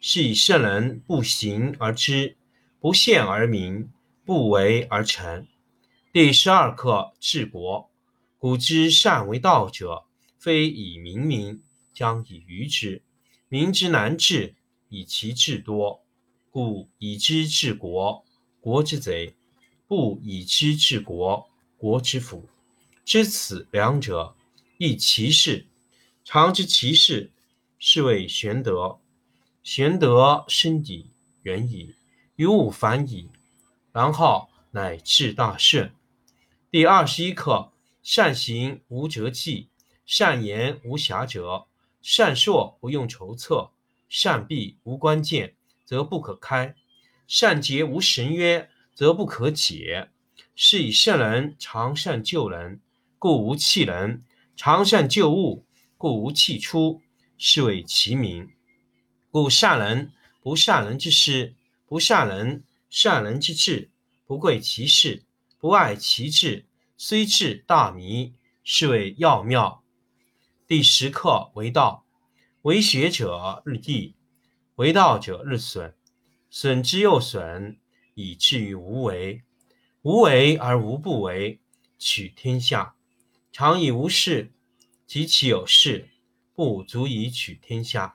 是以圣人不行而知，不见而明，不为而成。第十二课治国。古之善为道者，非以明民，将以愚之。民之难治，以其智多。故以知治国，国之贼；不以知治国，国之福。知此两者，亦其事。常知其事，是谓玄德。玄德深矣，远矣，于物反矣，然后乃至大顺。第二十一课：善行无辙迹，善言无瑕谪，善说不用筹策，善闭无关键，则不可开；善结无绳约，则不可解。是以圣人常善救人，故无弃人；常善救物，故无弃出。是谓其名。故善人不善人之师，不善人善人之智，不贵其事，不爱其志，虽智大迷，是谓要妙。第十课为道，为学者日益，为道者日损，损之又损，以至于无为。无为而无不为，取天下常以无事，及其有事，不足以取天下。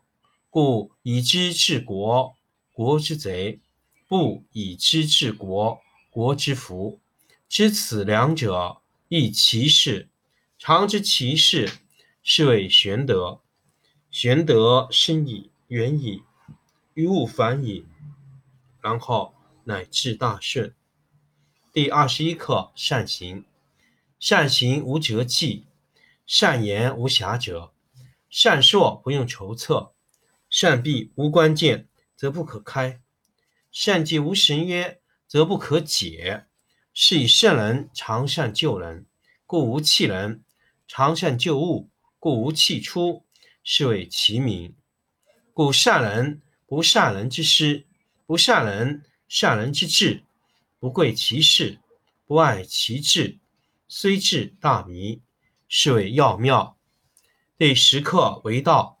故以知治国，国之贼；不以知治国，国之福。知此两者，亦其事。常知其事，是谓玄德。玄德深矣，远矣，于物反矣，然后乃至大顺。第二十一课：善行。善行无辙迹，善言无瑕谪，善说不用筹策。善闭无关键，则不可开；善结无绳约，则不可解。是以圣人常善救人，故无弃人；常善救物，故无弃出。是谓其名。故善人不善人之师，不善人善人之智，不贵其事，不爱其智，虽智大迷。是谓要妙。第十课为道。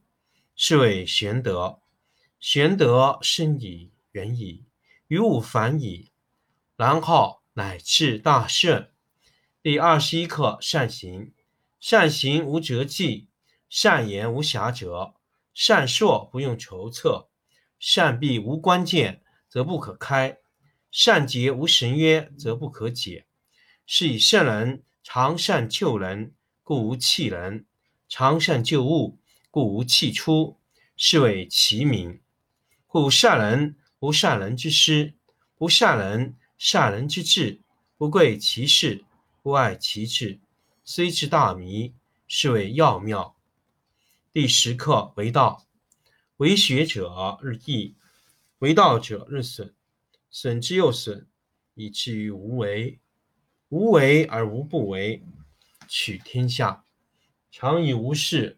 是谓玄德，玄德深矣，远矣，于物反矣，然后乃至大顺。第二十一课：善行。善行无辙迹，善言无瑕谪，善说不用筹策，善闭无关键，则不可开；善结无绳约，则不可解。是以圣人常善救人，故无弃人；常善救物。故无弃出，是谓其名。故善人不善人之师，不善人善人之志，不贵其事，不爱其志，虽智大迷，是谓要妙。第十课为道，为学者日益，为道者日损，损之又损，以至于无为。无为而无不为，取天下常以无事，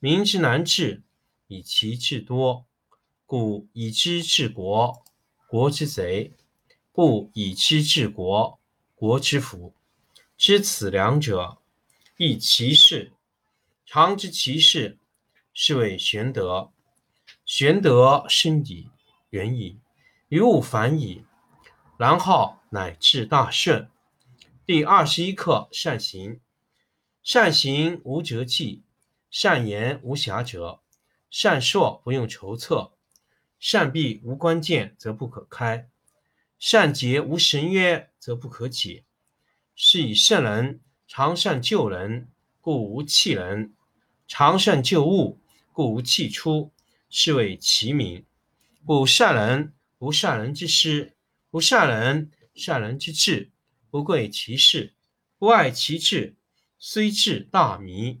民之难治，以其智多。故以知治国，国之贼；不以知治国，国之福。知此两者，亦其事。常知其事，是谓玄德。玄德深矣，远矣，于物反矣，然后乃至大顺。第二十一课：善行。善行无辙迹，善言无瑕谪，善说不用筹策，善闭无关键则不可开，善结无绳约则不可解。是以圣人常善救人，故无弃人；常善救物，故无弃出。是谓其名。故善人不善人之师，不善人善人之智。不贵其事，不爱其志，虽智大迷，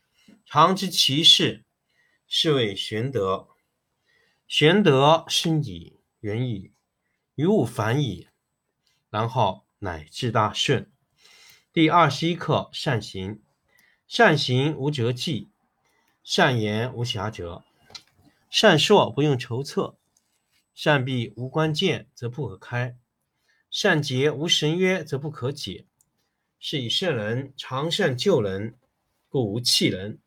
常知其事，是谓玄德。玄德深矣，远矣，于物反矣，然后乃至大顺。第二十一课：善行。善行无辙迹，善言无瑕谪，善说不用筹策，善闭无关键则不可开，善结无绳约则不可解。是以圣人常善救人，故无弃人；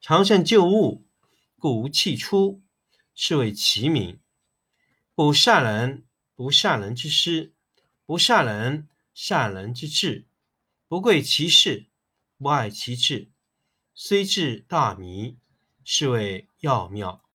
常善救物，故无弃出。是谓其名。不善人不善人之师，不善人善人之智。不贵其事，不爱其志，虽智大迷，是谓要妙。